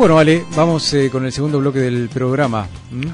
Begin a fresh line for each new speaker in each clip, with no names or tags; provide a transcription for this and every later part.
Bueno, vale, vamos eh, con el segundo bloque del programa.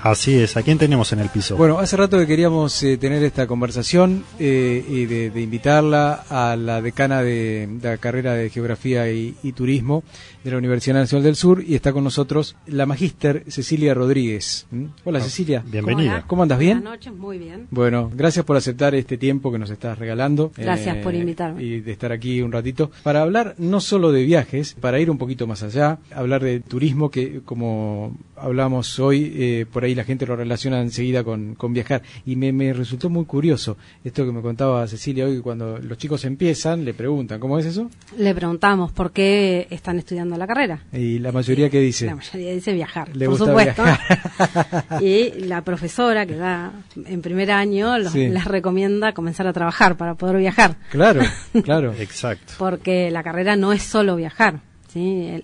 Así es, ¿a quién tenemos en el piso?
Bueno, hace rato que queríamos eh, tener esta conversación eh, y de, invitarla a la decana de, la carrera de Geografía y, Turismo de la Universidad Nacional del Sur y está con nosotros la magíster Cecilia Rodríguez. Hola ah, Cecilia.
Bienvenida.
¿Cómo andas? ¿Bien?
Buenas noches, muy bien.
Bueno, gracias por aceptar este tiempo que nos estás regalando.
Gracias por invitarme.
Y de estar aquí un ratito para hablar no solo de viajes, para ir un poquito más allá, hablar de turismo que como hablamos hoy, eh, por ahí la gente lo relaciona enseguida con, con viajar. Y me, me, resultó muy curioso esto que me contaba Cecilia hoy, cuando los chicos empiezan, le preguntan, ¿cómo es eso?
Le preguntamos por qué están estudiando la carrera.
Y la mayoría que dice.
La mayoría dice viajar, por supuesto. y la profesora que da en primer año les recomienda comenzar a trabajar para poder viajar.
Claro, claro.
Exacto.
Porque la carrera no es solo viajar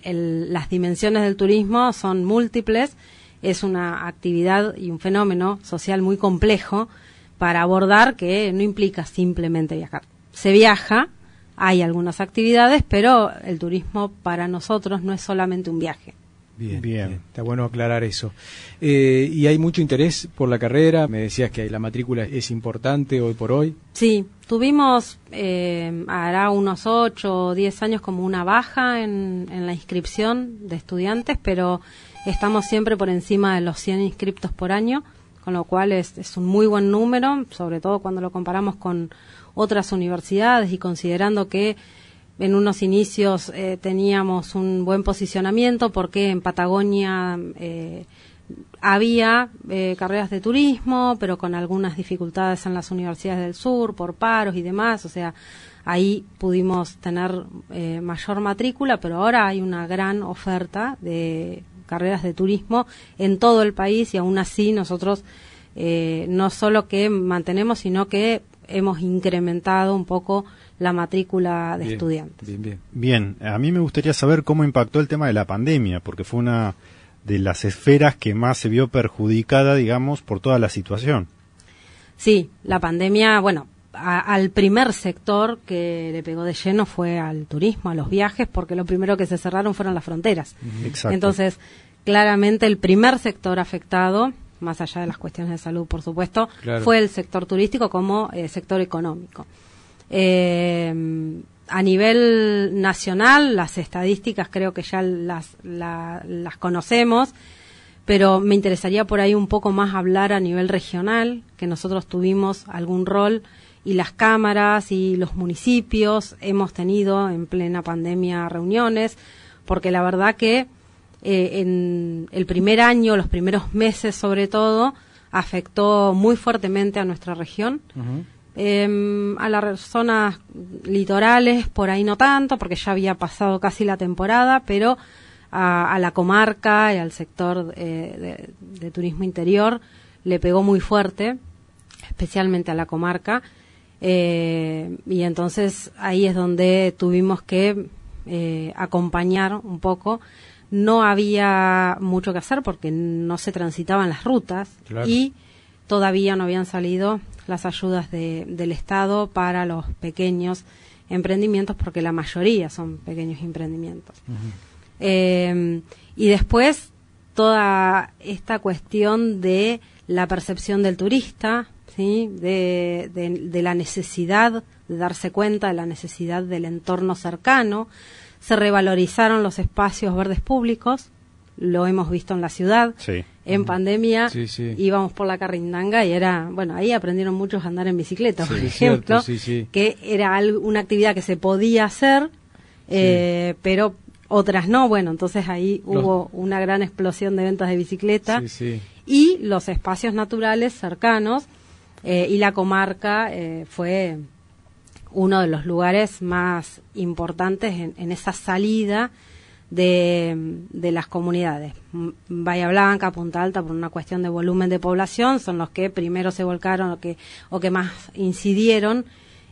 las dimensiones del turismo son múltiples, es una actividad y un fenómeno social muy complejo para abordar que no implica simplemente viajar. Se viaja, hay algunas actividades, pero el turismo para nosotros no es solamente un viaje.
Bien, bien, Está bueno aclarar eso. Eh, ¿Y hay mucho interés por la carrera? Me decías que la matrícula es importante hoy por hoy.
Sí, tuvimos, eh, hará unos 8 o 10 años como una baja en, la inscripción de estudiantes, pero estamos siempre por encima de los 100 inscriptos por año, con lo cual es, es un muy buen número, sobre todo cuando lo comparamos con otras universidades y considerando que en unos inicios eh, teníamos un buen posicionamiento porque en Patagonia eh, había eh, carreras de turismo, pero con algunas dificultades en las universidades del sur por paros y demás, o sea, ahí pudimos tener mayor matrícula, pero ahora hay una gran oferta de carreras de turismo en todo el país y aún así nosotros no solo que mantenemos, sino que hemos incrementado un poco la matrícula de estudiantes.
Bien, bien. Bien, a mí me gustaría saber cómo impactó el tema de la pandemia, porque fue una de las esferas que más se vio perjudicada, digamos, por toda la situación.
Sí, la pandemia, bueno, al primer sector que le pegó de lleno fue al turismo, a los viajes, porque lo primero que se cerraron fueron las fronteras.
Exacto.
Entonces, claramente el primer sector afectado, más allá de las cuestiones de salud, por supuesto, fue el sector turístico como eh, sector económico. Eh, a nivel nacional, las estadísticas creo que ya las, las conocemos, pero me interesaría por ahí un poco más hablar a nivel regional, que nosotros tuvimos algún rol y las cámaras y los municipios hemos tenido en plena pandemia reuniones, porque la verdad que eh, en el primer año, los primeros meses sobre todo, afectó muy fuertemente a nuestra región. Em, a las zonas litorales, por ahí no tanto, porque ya había pasado casi la temporada, pero a, la comarca y al sector eh, de, turismo interior le pegó muy fuerte, especialmente a la comarca. Eh, y entonces ahí es donde tuvimos que acompañar un poco. No había mucho que hacer porque no se transitaban las rutas y todavía no habían salido las ayudas de, del Estado para los pequeños emprendimientos, porque la mayoría son pequeños emprendimientos. Eh, y después toda esta cuestión de la percepción del turista, ¿sí? de, de, la necesidad de darse cuenta de la necesidad del entorno cercano, se revalorizaron los espacios verdes públicos, lo hemos visto en la ciudad. En pandemia íbamos por la Carrindanga y era, bueno, ahí aprendieron muchos a andar en bicicleta, por ejemplo, que era una actividad que se podía hacer, eh, pero otras no. Bueno, entonces ahí hubo una gran explosión de ventas de bicicleta y los espacios naturales cercanos eh, y la comarca eh, fue uno de los lugares más importantes en esa salida de, de, las comunidades. Bahía Blanca, Punta Alta, por una cuestión de volumen de población, son los que primero se volcaron o que, o que más incidieron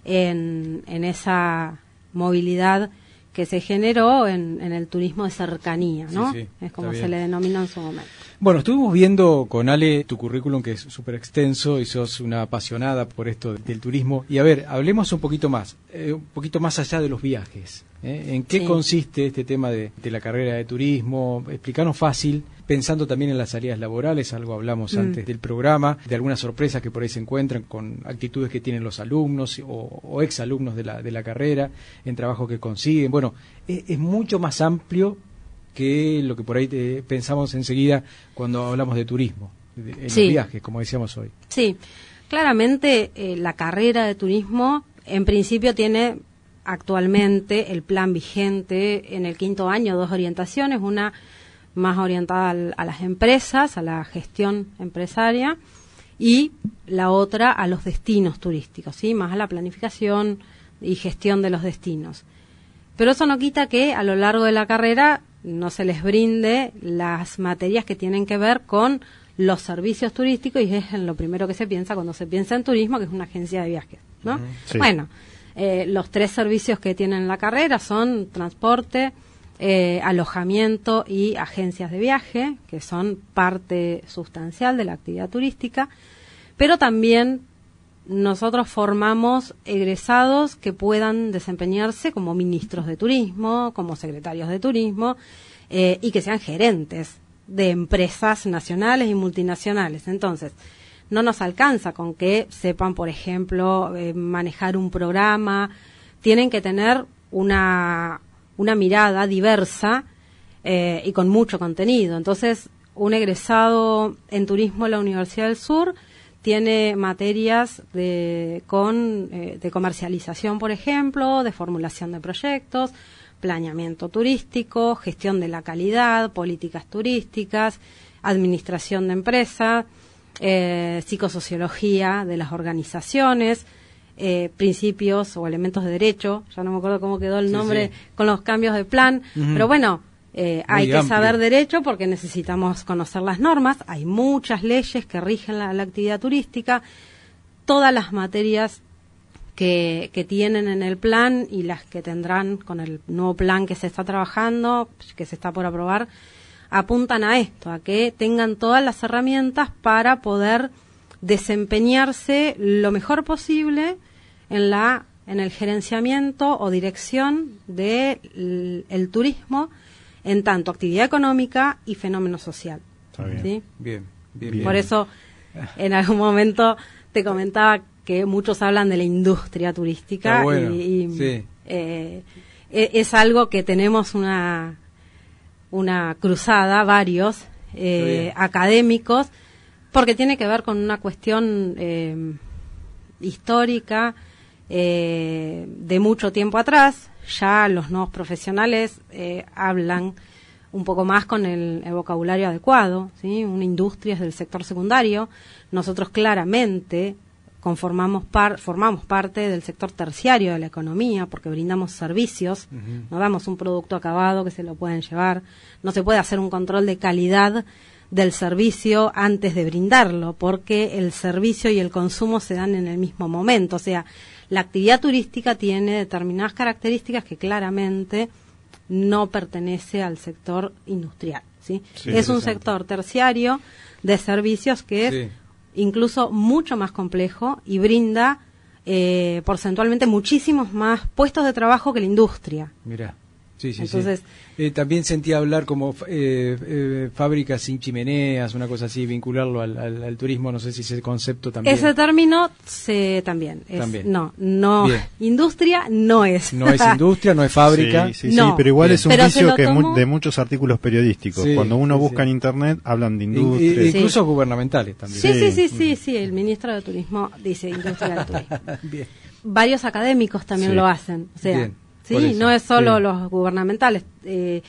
en, en esa movilidad que se generó en, en el turismo de cercanía, ¿no? es como se le denominó en su momento.
Bueno, estuvimos viendo con Ale tu currículum que es súper extenso y sos una apasionada por esto del turismo. Y a ver, hablemos un poquito más, eh, un poquito más allá de los viajes. ¿eh? ¿En qué consiste este tema de, la carrera de turismo? Explicanos fácil, pensando también en las salidas laborales, algo hablamos mm. antes del programa, de algunas sorpresas que por ahí se encuentran con actitudes que tienen los alumnos o, exalumnos de la, de la carrera, en trabajo que consiguen. Bueno, es mucho más amplio que lo que por ahí pensamos enseguida cuando hablamos de turismo, de, en los viajes, como decíamos hoy.
Sí, claramente eh, la carrera de turismo en principio tiene actualmente el plan vigente en el quinto año dos orientaciones, una más orientada a las empresas, a la gestión empresaria, y la otra a los destinos turísticos, ¿sí? más a la planificación y gestión de los destinos. Pero eso no quita que a lo largo de la carrera no se les brinde las materias que tienen que ver con los servicios turísticos y es en lo primero que se piensa cuando se piensa en turismo, que es una agencia de viajes, ¿no? Bueno, eh, los tres servicios que tienen la carrera son transporte, eh, alojamiento y agencias de viaje, que son parte sustancial de la actividad turística, pero también nosotros formamos egresados que puedan desempeñarse como ministros de turismo, como secretarios de turismo eh, y que sean gerentes de empresas nacionales y multinacionales. Entonces, no nos alcanza con que sepan, por ejemplo, eh, manejar un programa, tienen que tener una, una mirada diversa eh, y con mucho contenido. Entonces, un egresado en turismo de la Universidad del Sur tiene materias de, con, eh, de comercialización, por ejemplo, de formulación de proyectos, planeamiento turístico, gestión de la calidad, políticas turísticas, administración de empresas, eh, psicosociología de las organizaciones, eh, principios o elementos de derecho, ya no me acuerdo cómo quedó el nombre con los cambios de plan, pero bueno, eh, hay que saber derecho porque necesitamos conocer las normas. Hay muchas leyes que rigen la, actividad turística. Todas las materias que, que, tienen en el plan y las que tendrán con el nuevo plan que se está trabajando, que se está por aprobar, apuntan a esto, a que tengan todas las herramientas para poder desempeñarse lo mejor posible en la en el gerenciamiento o dirección del el turismo en tanto actividad económica y fenómeno social.
bien. Bien, bien,
Por eso, en algún momento te comentaba que muchos hablan de la industria turística y, eh, e, es algo que tenemos una, una cruzada, varios eh, académicos, porque tiene que ver con una cuestión eh, histórica de mucho tiempo atrás, ya los nuevos profesionales eh, hablan un poco más con el, vocabulario adecuado, ¿sí? Una industria es del sector secundario. Nosotros claramente conformamos par, formamos parte del sector terciario de la economía porque brindamos servicios, no damos un producto acabado que se lo pueden llevar, no se puede hacer un control de calidad del servicio antes de brindarlo, porque el servicio y el consumo se dan en el mismo momento. O sea, la actividad turística tiene determinadas características que claramente no pertenece al sector industrial. ¿sí? es un sector terciario de servicios que es incluso mucho más complejo y brinda eh, porcentualmente muchísimos más puestos de trabajo que la industria.
Mira. Sí, sí, Entonces, eh, también sentía hablar como eh, eh, fábricas sin chimeneas, una cosa así, vincularlo al, turismo, no sé si ese concepto también.
Ese término se, también, No, no, industria no es.
No es industria, no es fábrica.
Sí, sí, sí pero igual es un vicio que de muchos artículos periodísticos. Cuando uno busca en internet, hablan de industria.
incluso gubernamentales también.
Sí, sí, sí, sí, sí, el ministro de Turismo dice industria del turismo. Bien. Varios académicos también lo hacen. O sea, Bien. Sí, no es solo los gubernamentales. Eh,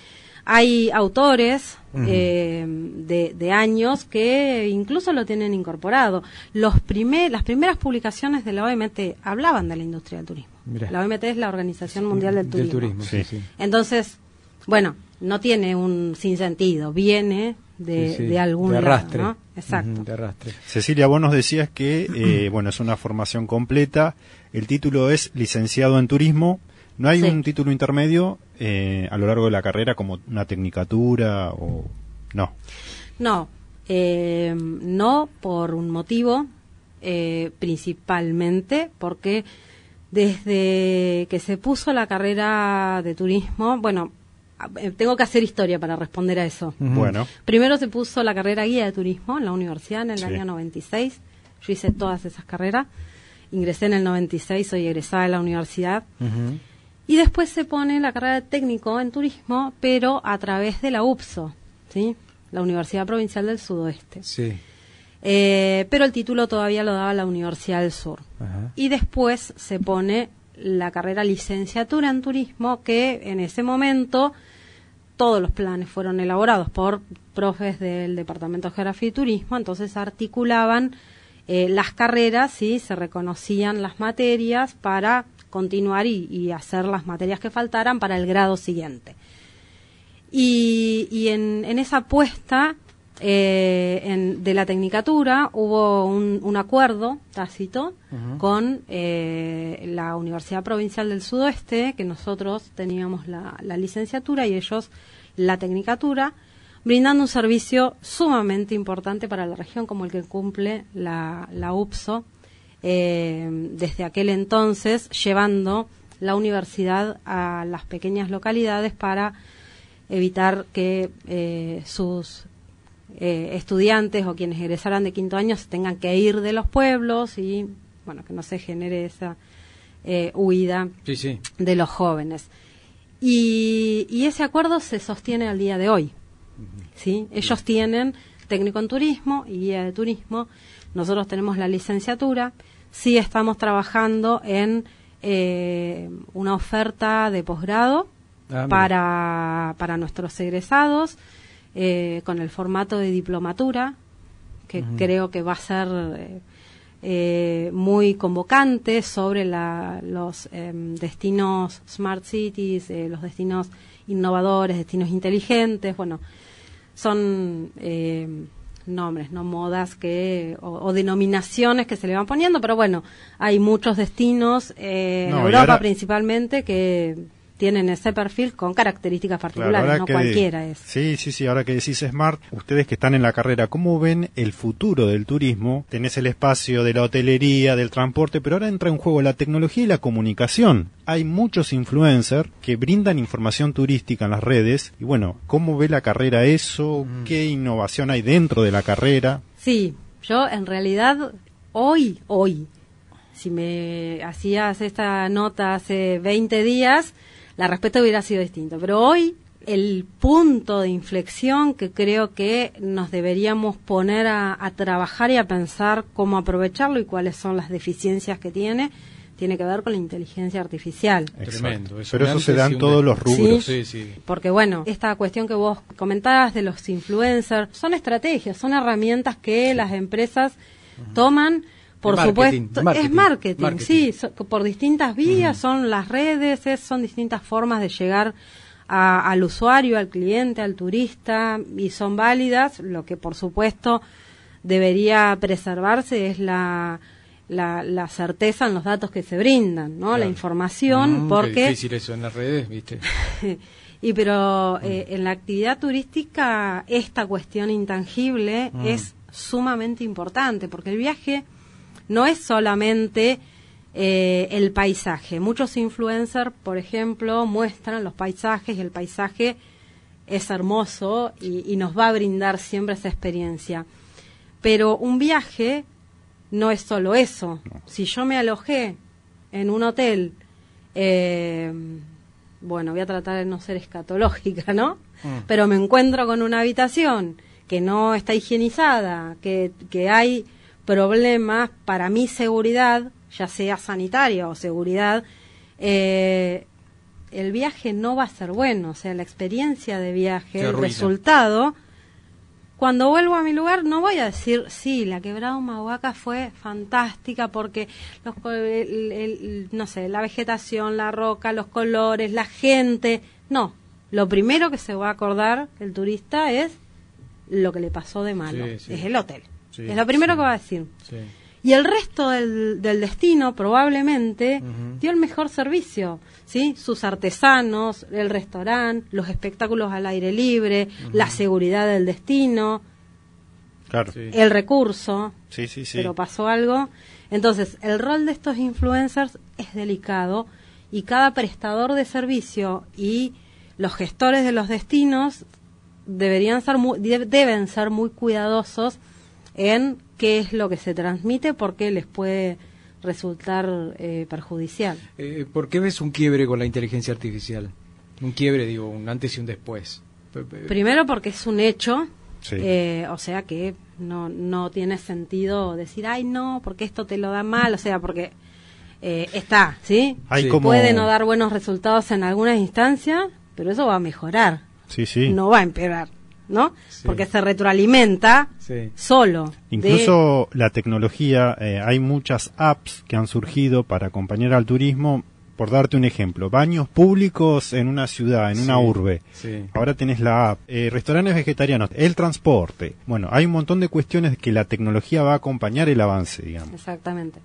hay autores eh, de, años que incluso lo tienen incorporado. Los primer, las primeras publicaciones de la OMT hablaban de la industria del turismo. La OMT es la Organización Mundial del Turismo. Entonces, bueno, no tiene un sinsentido, viene de, de algún
arrastre.
Exacto.
de arrastre.
Cecilia, vos nos decías que, eh, bueno, es una formación completa, el título es licenciado en turismo, ¿no hay un título intermedio eh, a lo largo de la carrera como una tecnicatura o no?
No, eh, no por un motivo, principalmente porque desde que se puso la carrera de turismo, bueno, eh, tengo que hacer historia para responder a eso.
Bueno.
Primero se puso la carrera guía de turismo en la universidad en el año 96. Yo hice todas esas carreras. Ingresé en el 96, soy egresada de la universidad. Y después se pone la carrera de técnico en turismo, pero a través de la UPSO, ¿sí? La Universidad Provincial del Sudoeste.
Sí.
Eh, pero el título todavía lo daba la Universidad del Sur. Y después se pone la carrera licenciatura en turismo, que en ese momento todos los planes fueron elaborados por profes del Departamento de Geografía y Turismo, entonces articulaban eh, las carreras y se reconocían las materias para continuar y, hacer las materias que faltaran para el grado siguiente. Y, en, esa apuesta eh, de la tecnicatura hubo un, acuerdo tácito con eh, la Universidad Provincial del Sudoeste, que nosotros teníamos la, licenciatura y ellos la tecnicatura, brindando un servicio sumamente importante para la región como el que cumple la, UPSO eh, desde aquel entonces, llevando la universidad a las pequeñas localidades para evitar que sus eh, estudiantes o quienes egresaran de quinto año se tengan que ir de los pueblos y bueno que no se genere esa eh, huida de los jóvenes. Y, ese acuerdo se sostiene al día de hoy sí ellos tienen técnico en turismo y guía de turismo. Nosotros tenemos la licenciatura sí estamos trabajando en eh, una oferta de posgrado ah, para, para nuestros egresados eh, con el formato de diplomatura, que creo que va a ser eh, eh, muy convocante sobre los em, destinos smart cities, los destinos innovadores, destinos inteligentes, bueno, son nombres, no modas que o, denominaciones que se le van poniendo, pero bueno, hay muchos destinos en Europa principalmente que tienen ese perfil con características particulares, no cualquiera es.
Sí, sí, sí, ahora que decís Smart, ustedes que están en la carrera, ¿cómo ven el futuro del turismo? Tenés el espacio de la hotelería, del transporte, pero ahora entra en juego la tecnología y la comunicación. Hay muchos influencers que brindan información turística en las redes y bueno, ¿cómo ve la carrera eso? Mm. ¿Qué innovación hay dentro de la carrera?
Sí, yo en realidad hoy, hoy, si me hacías esta nota hace 20 días, la respuesta hubiera sido distinta. Pero hoy el punto de inflexión que creo que nos deberíamos poner a, trabajar y a pensar cómo aprovecharlo y cuáles son las deficiencias que tiene, tiene que ver con la inteligencia artificial.
Tremendo. Pero eso se da en todos los rubros.
Sí, sí, Porque bueno, esta cuestión que vos comentabas de los influencers, son estrategias, son herramientas que las empresas toman por supuesto, es marketing, sí, por distintas vías, son las redes, son distintas formas de llegar al usuario, al cliente, al turista, y son válidas. Lo que, por supuesto, debería preservarse es la, la, certeza en los datos que se brindan, ¿no? La información, mm, porque...
difícil eso en las redes, ¿viste?
y pero eh, en la actividad turística esta cuestión intangible mm. es sumamente importante, porque el viaje no es solamente eh, el paisaje. Muchos influencers, por ejemplo, muestran los paisajes y el paisaje es hermoso y, nos va a brindar siempre esa experiencia. Pero un viaje no es solo eso. Si yo me alojé en un hotel, eh, bueno, voy a tratar de no ser escatológica, ¿no? Mm. Pero me encuentro con una habitación que no está higienizada, que, que hay problemas para mi seguridad, ya sea sanitaria o seguridad, eh, el viaje no va a ser bueno, o sea, la experiencia de viaje, el resultado, cuando vuelvo a mi lugar no voy a decir, sí, la quebrada Humahuaca fue fantástica porque, los, no sé, la vegetación, la roca, los colores, la gente, no, lo primero que se va a acordar el turista es lo que le pasó de malo. Es el hotel. Es lo primero que va a decir. Y el resto del, destino probablemente dio el mejor servicio, ¿sí? Sus artesanos, el restaurante, los espectáculos al aire libre, la seguridad del destino, el recurso.
Sí, sí, sí.
Pero pasó algo. Entonces, el rol de estos influencers es delicado y cada prestador de servicio y los gestores de los destinos deberían ser deben ser muy cuidadosos en qué es lo que se transmite porque les puede resultar eh, perjudicial.
Eh, ¿Por qué ves un quiebre con la inteligencia artificial? Un quiebre, digo, un antes y un después.
Primero porque es un hecho, eh, o sea que no, no tiene sentido decir, ay no, porque esto te lo da mal, o sea, porque está, ¿sí? Puede no dar buenos resultados en algunas instancias, pero eso va a mejorar.
Sí, sí.
No va a empeorar. ¿No? Porque se retroalimenta solo.
Incluso la tecnología, eh, hay muchas apps que han surgido para acompañar al turismo. Por darte un ejemplo, baños públicos en una ciudad, en una urbe. Ahora tenés la app, eh, restaurantes vegetarianos, el transporte. Bueno, hay un montón de cuestiones que la tecnología va a acompañar el avance, digamos.
Exactamente.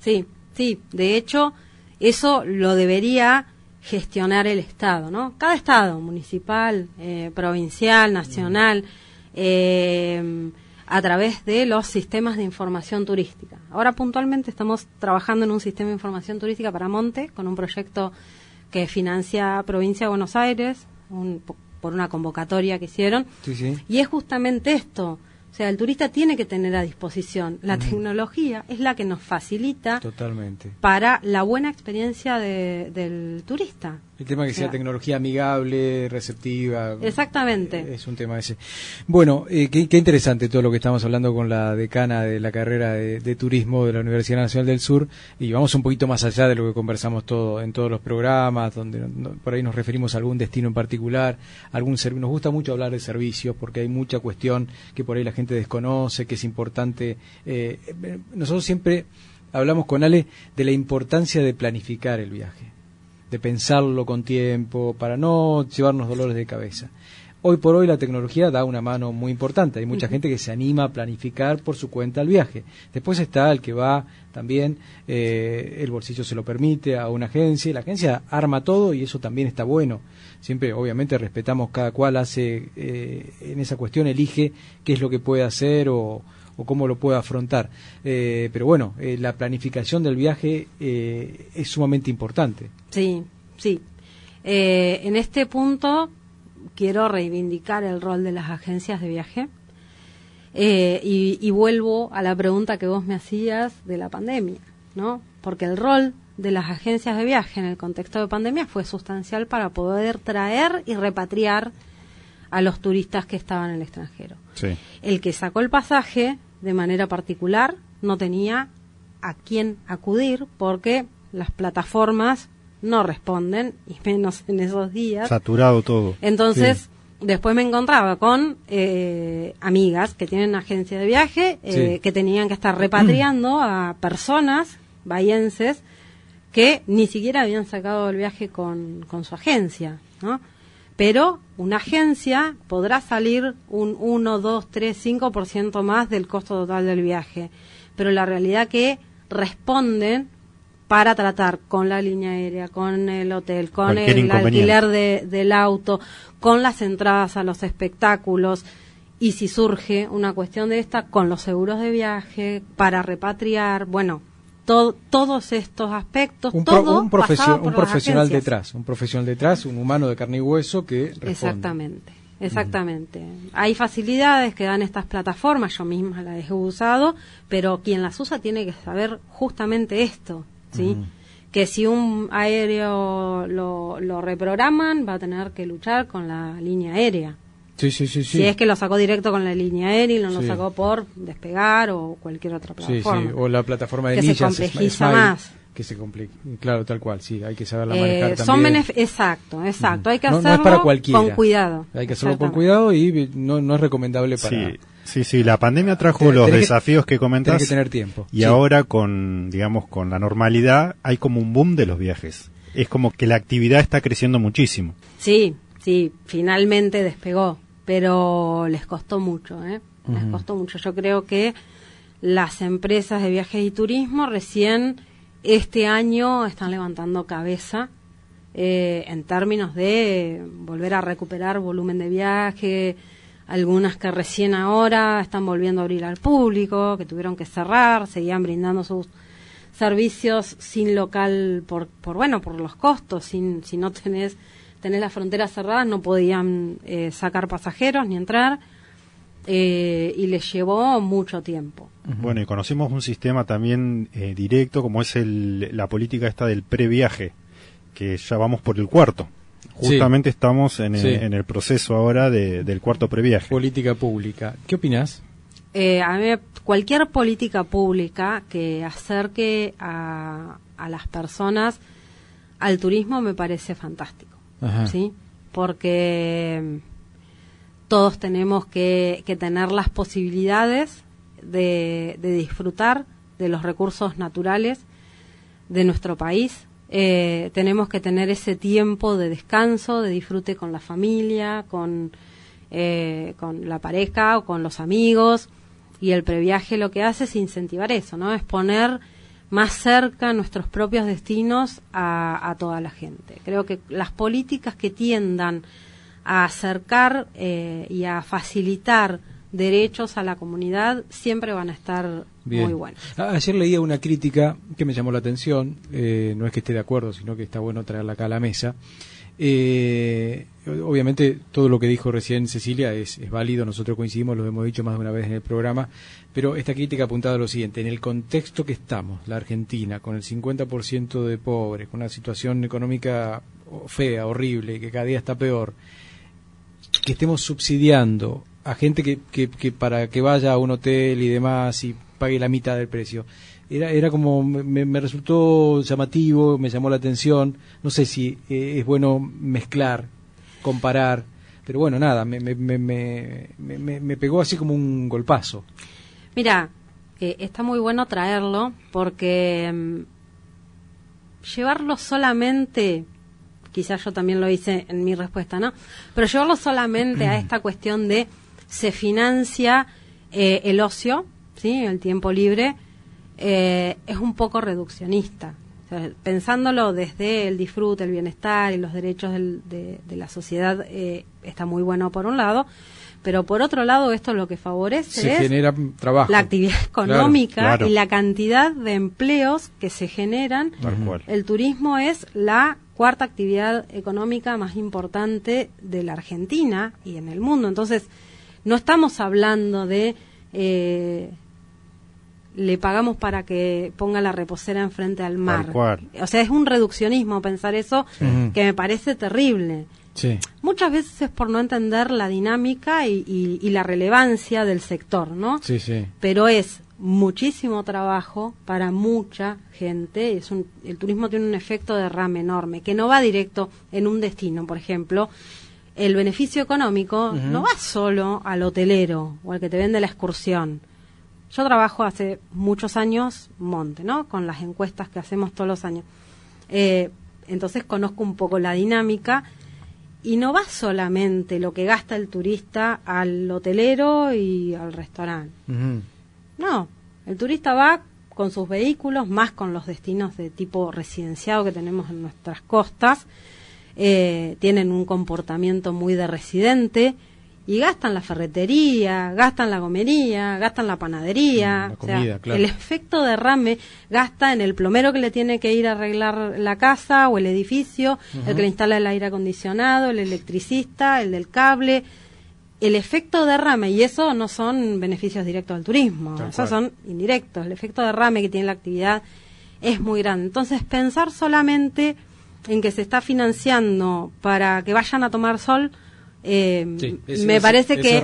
Sí, sí. De hecho, eso lo debería gestionar el Estado, ¿no? Cada Estado, municipal, eh, provincial, nacional, eh, a través de los sistemas de información turística. Ahora puntualmente estamos trabajando en un sistema de información turística para Monte, con un proyecto que financia Provincia de Buenos Aires, por una convocatoria que hicieron. Y es justamente esto, o sea, el turista tiene que tener a disposición. La tecnología es la que nos facilita
Totalmente.
para la buena experiencia del turista.
El tema que sea, tecnología amigable, receptiva.
Exactamente.
Es un tema ese. Bueno, eh, qué, interesante todo lo que estamos hablando con la decana de la carrera de, turismo de la Universidad Nacional del Sur. Y vamos un poquito más allá de lo que conversamos todo en todos los programas, donde por ahí nos referimos a algún destino en particular, algún Nos gusta mucho hablar de servicios porque hay mucha cuestión que por ahí la gente desconoce, que es importante. Eh, nosotros siempre hablamos con Ale de la importancia de planificar el viaje de pensarlo con tiempo, para no llevarnos dolores de cabeza. Hoy por hoy la tecnología da una mano muy importante. Hay mucha gente que se anima a planificar por su cuenta el viaje. Después está el que va también, eh, el bolsillo se lo permite a una agencia. La agencia arma todo y eso también está bueno. Siempre, obviamente, respetamos cada cual hace eh, en esa cuestión, elige qué es lo que puede hacer o, o cómo lo puede afrontar. Eh, pero bueno, eh, la planificación del viaje eh, es sumamente importante.
Sí, sí. en este punto quiero reivindicar el rol de las agencias de viaje y, y vuelvo a la pregunta que vos me hacías de la pandemia, ¿no? Porque el rol de las agencias de viaje en el contexto de pandemia fue sustancial para poder traer y repatriar a los turistas que estaban en el extranjero. El que sacó el pasaje de manera particular no tenía a quién acudir porque las plataformas no responden, y menos en esos días.
Saturado todo.
Entonces, después me encontraba con eh, amigas que tienen agencia de viaje, eh, que tenían que estar repatriando a personas bayenses que ni siquiera habían sacado el viaje con, con su agencia, ¿no? pero una agencia podrá salir un 1, 2, 3, 5% más del costo total del viaje. Pero la realidad que responden para tratar con la línea aérea, con el hotel, con el alquiler del auto, con las entradas a los espectáculos. Y si surge una cuestión de esta, con los seguros de viaje, para repatriar, bueno, todos estos aspectos,
un,
todo
un, profesional detrás, un profesional detrás, un humano de carne y hueso que responde.
Exactamente, exactamente. Hay facilidades que dan estas plataformas, yo misma las he usado, pero quien las usa tiene que saber justamente esto, ¿sí? Que si un aéreo lo, lo reprograman, va a tener que luchar con la línea aérea.
Sí, sí, sí,
Si es que lo sacó directo con la línea aérea y no lo sacó por despegar o cualquier otra plataforma.
O la plataforma de
que se complejiza más.
Que se complica, claro, tal cual, sí, hay que saberla manejar
eh, son
también.
Exacto, exacto, hay que hacerlo con cuidado.
Hay que hacerlo con cuidado y no, no es recomendable para...
Sí. Sí, la pandemia trajo los desafíos que, comentas.
que tener tiempo.
Y ahora con, digamos, con la normalidad hay como un boom de los viajes. Es como que la actividad está creciendo muchísimo.
Sí, sí, finalmente despegó, pero les costó mucho, ¿eh? Les costó mucho. Yo creo que las empresas de viajes y turismo recién este año están levantando cabeza eh, en términos de volver a recuperar volumen de viaje, algunas que recién ahora están volviendo a abrir al público, que tuvieron que cerrar, seguían brindando sus servicios sin local por, por bueno, por los costos, sin, si no tenés, tenés las fronteras cerradas, no podían eh, sacar pasajeros ni entrar. Eh, y les llevó mucho tiempo.
Bueno, y conocimos un sistema también eh, directo como es el, la política esta del previaje, que ya vamos por el cuarto. Justamente estamos en el, proceso ahora del cuarto previaje.
Política pública. ¿Qué opinas?
Eh, a mí, cualquier política pública que acerque a, a las personas al turismo me parece fantástico. ¿sí? Porque todos tenemos que, tener las posibilidades de, disfrutar de los recursos naturales de nuestro país. Eh, tenemos que tener ese tiempo de descanso, de disfrute con la familia, con, eh, con la pareja o con los amigos. Y el previaje lo que hace es incentivar eso, ¿no? Es poner más cerca nuestros propios destinos a, a toda la gente. Creo que las políticas que tiendan a acercar eh, y a facilitar derechos a la comunidad siempre van a estar muy buenos.
Ayer leía una crítica que me llamó la atención, eh, no es que esté de acuerdo, sino que está bueno traerla acá a la mesa. Eh, obviamente todo lo que dijo recién Cecilia es, es, válido, nosotros coincidimos, lo hemos dicho más de una vez en el programa, pero esta crítica apuntaba a lo siguiente, en el contexto que estamos, la Argentina, con el 50% de pobres, con una situación económica fea, horrible, que cada día está peor, que estemos subsidiando a gente que, que, para que vaya a un hotel y demás y pague la mitad del precio. Era, era como, me, resultó llamativo, me llamó la atención. No sé si eh, es bueno mezclar, comparar, pero bueno, nada, me, me, me, me pegó así como un golpazo.
Mira, eh, está muy bueno traerlo porque mm, llevarlo solamente quizás yo también lo hice en mi respuesta, ¿no? Pero llevarlo solamente a esta cuestión de se financia eh, el ocio, ¿sí? El tiempo libre, eh, es un poco reduccionista. pensándolo desde el disfrute, el bienestar y los derechos de, la sociedad, eh, está muy bueno por un lado, pero por otro lado esto lo que favorece es la actividad económica y la cantidad de empleos que se generan. El turismo es la cuarta actividad económica más importante de la Argentina y en el mundo. Entonces, no estamos hablando de eh, le pagamos para que ponga la reposera enfrente al mar. O sea, es un reduccionismo pensar eso que me parece terrible. Muchas veces es por no entender la dinámica y, la relevancia del sector, ¿no?
Sí, sí.
Pero es muchísimo trabajo para mucha gente. Es un, el turismo tiene un efecto de derrame enorme, que no va directo en un destino, por ejemplo. El beneficio económico no va solo al hotelero o al que te vende la excursión. Yo trabajo hace muchos años monte, ¿no? Con las encuestas que hacemos todos los años. Eh, entonces conozco un poco la dinámica y no va solamente lo que gasta el turista al hotelero y al restaurante. No, el turista va con sus vehículos, más con los destinos de tipo residenciado que tenemos en nuestras costas. Eh, tienen un comportamiento muy de residente y gastan la ferretería, gastan la gomería, gastan la panadería. Mm, el efecto derrame gasta en el plomero que le tiene que ir a arreglar la casa o el edificio, el que le instala el aire acondicionado, el electricista, el del cable. El efecto derrame, y eso no son beneficios directos al turismo, esos son indirectos. El efecto derrame que tiene la actividad es muy grande. Entonces, pensar solamente en que se está financiando para que vayan a tomar sol, eh, me parece que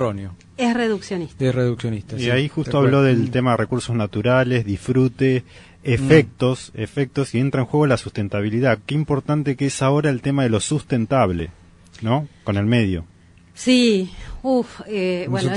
es reduccionista.
Es reduccionista.
Y ahí justo habló del mm. tema de recursos naturales, disfrute, efectos, mm. efectos, y entra en juego la sustentabilidad. Qué importante que es ahora el tema de lo sustentable, ¿no? Con el medio.
Sí, uff, eh, bueno,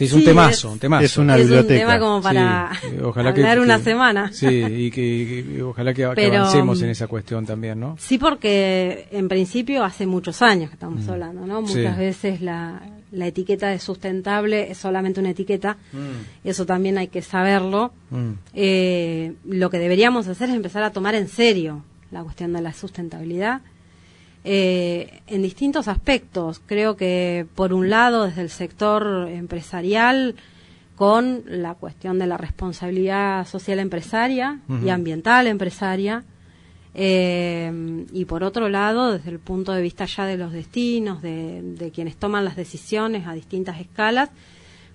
Sí, es un temazo,
es,
un temazo.
Es una biblioteca.
Es un tema como para ojalá hablar una semana.
Sí, y que, ojalá que, avancemos en esa cuestión también, ¿no?
Sí, porque en principio hace muchos años que estamos mm. hablando, ¿no? Muchas veces la, la etiqueta de sustentable es solamente una etiqueta, mm. eso también hay que saberlo. Mm. Eh, lo que deberíamos hacer es empezar a tomar en serio la cuestión de la sustentabilidad eh, en distintos aspectos. Creo que, por un lado, desde el sector empresarial, con la cuestión de la responsabilidad social empresaria y ambiental empresaria, eh, y por otro lado, desde el punto de vista ya de los destinos, de, quienes toman las decisiones a distintas escalas,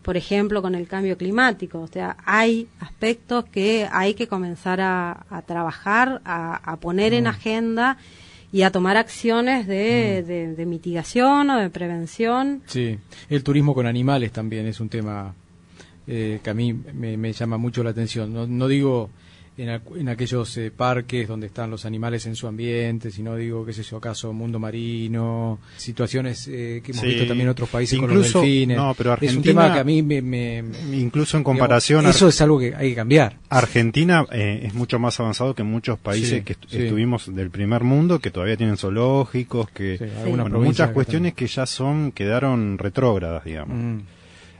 por ejemplo, con el cambio climático. O sea, hay aspectos que hay que comenzar a, trabajar, a, poner en agenda y a tomar acciones mm. de, mitigación o de prevención.
Sí, el turismo con animales también es un tema eh, que a mí me, llama mucho la atención. No, no digo en, aquellos eh, parques donde están los animales en su ambiente, sino digo, qué sé yo, acaso mundo marino, situaciones eh, que hemos visto también en otros países con los delfines.
No, pero
Argentina, es un tema que a mí me...
incluso en comparación...
eso es algo que hay que cambiar.
Argentina eh, es mucho más avanzado que muchos países que estuvimos del primer mundo, que todavía tienen zoológicos, que... muchas cuestiones que, ya son, quedaron retrógradas, digamos. Mm.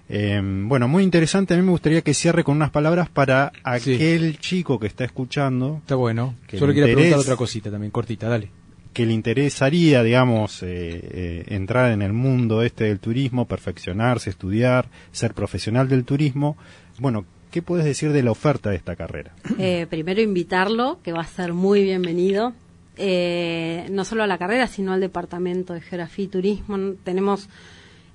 Eh, bueno, muy interesante. A mí me gustaría que cierre con unas palabras para aquel chico que está escuchando.
Está bueno. Solo quiero preguntar otra cosita también, cortita, dale.
Que le interesaría, digamos, eh, eh, entrar en el mundo este del turismo, perfeccionarse, estudiar, ser profesional del turismo. Bueno, ¿qué puedes decir de la oferta de esta carrera?
primero invitarlo, que va a ser muy bienvenido. no solo a la carrera, sino al departamento de Geografía y Turismo. Tenemos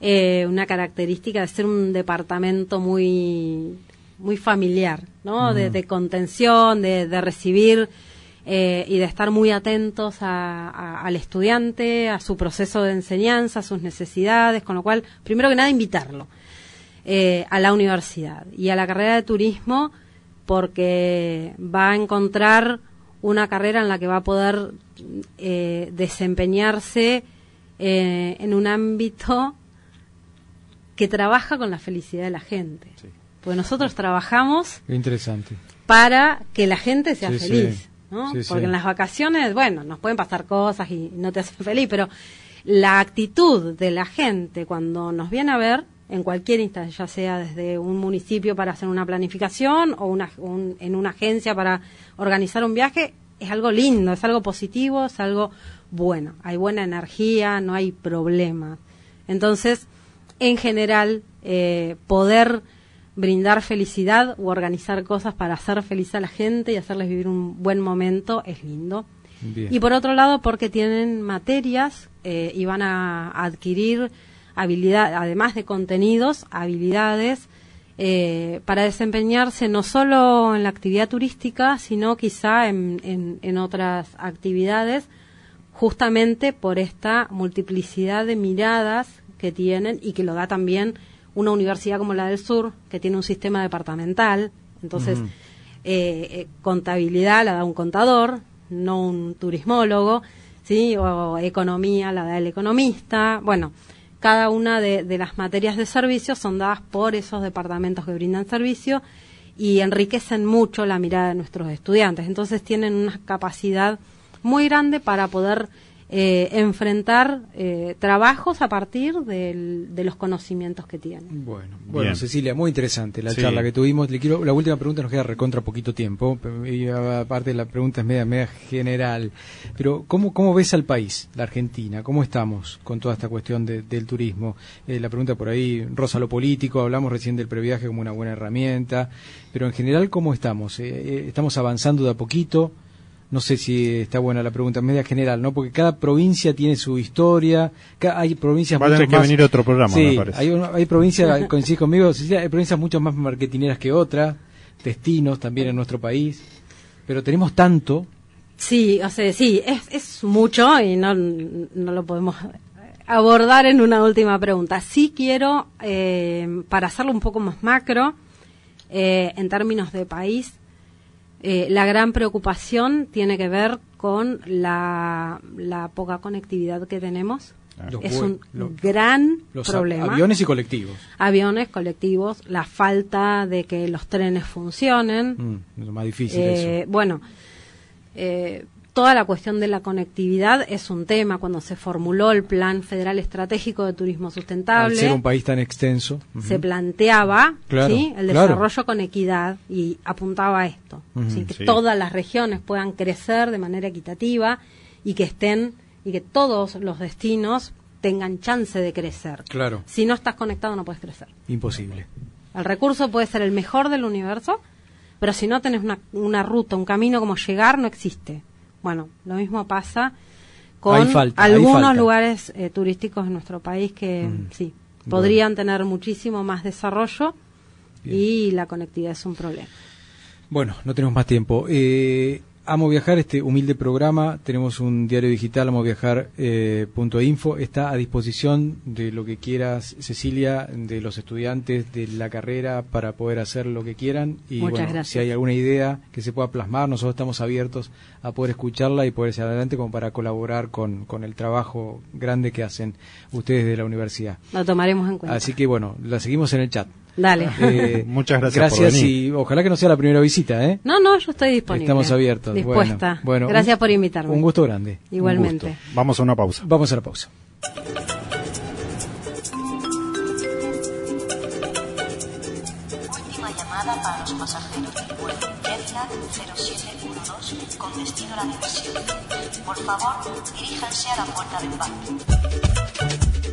eh, una característica de ser un departamento muy muy familiar, ¿no? De, contención, de, recibir eh, y de estar muy atentos al estudiante, a su proceso de enseñanza, a sus necesidades, con lo cual, primero que nada, invitarlo eh, a la universidad y a la carrera de turismo porque va a encontrar una carrera en la que va a poder desempeñarse en un ámbito que trabaja con la felicidad de la gente. Pues nosotros trabajamos
interesante.
para que la gente sea feliz. ¿no? Porque en las vacaciones, bueno, nos pueden pasar cosas y no te hacen feliz, pero la actitud de la gente cuando nos viene a ver, en cualquier instancia, ya sea desde un municipio para hacer una planificación o una, en una agencia para organizar un viaje, es algo lindo, es algo positivo, es algo bueno. Hay buena energía, no hay problemas. Entonces, en general eh, poder brindar felicidad o organizar cosas para hacer feliz a la gente y hacerles vivir un buen momento es lindo. Y por otro lado, porque tienen materias eh, y van a adquirir habilidad, además de contenidos, habilidades eh, para desempeñarse no solo en la actividad turística, sino quizá en, en otras actividades, justamente por esta multiplicidad de miradas que tienen y que lo da también una universidad como la del sur, que tiene un sistema departamental. Entonces, eh, eh, contabilidad la da un contador, no un turismólogo, ¿sí? O economía la da el economista. Bueno, cada una de, de las materias de servicio son dadas por esos departamentos que brindan servicio y enriquecen mucho la mirada de nuestros estudiantes. Entonces, tienen una capacidad muy grande para poder eh, enfrentar eh, trabajos a partir de los conocimientos que tienen.
Bueno, bueno Cecilia, muy interesante la charla que tuvimos. Le quiero, la última pregunta nos queda recontra poquito tiempo, y aparte la pregunta es media, media general, pero ¿cómo, ¿cómo ves al país, la Argentina? ¿Cómo estamos con toda esta cuestión del turismo? Eh, la pregunta por ahí, Rosa, lo político, hablamos recién del previaje como una buena herramienta, pero en general, ¿cómo estamos? ¿Estamos avanzando de a poquito? No sé si está buena la pregunta, media general, ¿no? Porque cada provincia tiene su historia, hay provincias
Va a tener que venir otro programa,
me parece. Hay, hay provincias, coincide conmigo, hay provincias mucho más marketineras que otras, destinos también en nuestro país, pero tenemos tanto.
Sí, o sea, sí, es, es mucho y no, no lo podemos abordar en una última pregunta. Sí quiero, eh, para hacerlo un poco más macro, eh, en términos de país, eh, la gran preocupación tiene que ver con la, poca conectividad que tenemos es un gran problema.
Aviones y colectivos.
Aviones, colectivos, la falta de que los trenes funcionen.
Mm, es más difícil eh,
Bueno, eh, toda la cuestión de la conectividad es un tema cuando se formuló el Plan Federal Estratégico de Turismo Sustentable.
Al ser un país tan extenso.
Se planteaba el desarrollo con equidad y apuntaba a esto, que todas las regiones puedan crecer de manera equitativa y que estén y que todos los destinos tengan chance de crecer.
Claro.
Si no estás conectado no puedes crecer.
Imposible.
El recurso puede ser el mejor del universo, pero si no tenés una, una ruta, un camino como llegar, no existe. Bueno, lo mismo pasa con algunos lugares eh, turísticos en nuestro país que mm. sí, podrían tener muchísimo más desarrollo y la conectividad es un problema.
Bueno, no tenemos más tiempo. Eh, Amo Viajar, este humilde programa, tenemos un diario digital, amoviajar.info, eh, está a disposición de lo que quieras, Cecilia, de los estudiantes de la carrera para poder hacer lo que quieran. Y bueno, si hay alguna idea que se pueda plasmar, nosotros estamos abiertos a poder escucharla y poder ir adelante como para colaborar con, con el trabajo grande que hacen ustedes de la universidad.
Lo tomaremos en cuenta.
Así que bueno, la seguimos en el chat.
Dale.
Eh, Muchas gracias.
Gracias y ojalá que no sea la primera visita, ¿eh?
No, no, yo estoy disponible.
Estamos abiertos.
Dispuesta. Bueno, gracias por invitarme.
Un gusto grande.
Igualmente.
Vamos a una pausa.
Vamos a la pausa.
Última llamada para los pasajeros del vuelo Jetlag 0712 con destino a la diversión. Por favor, diríjanse a la puerta de embarque.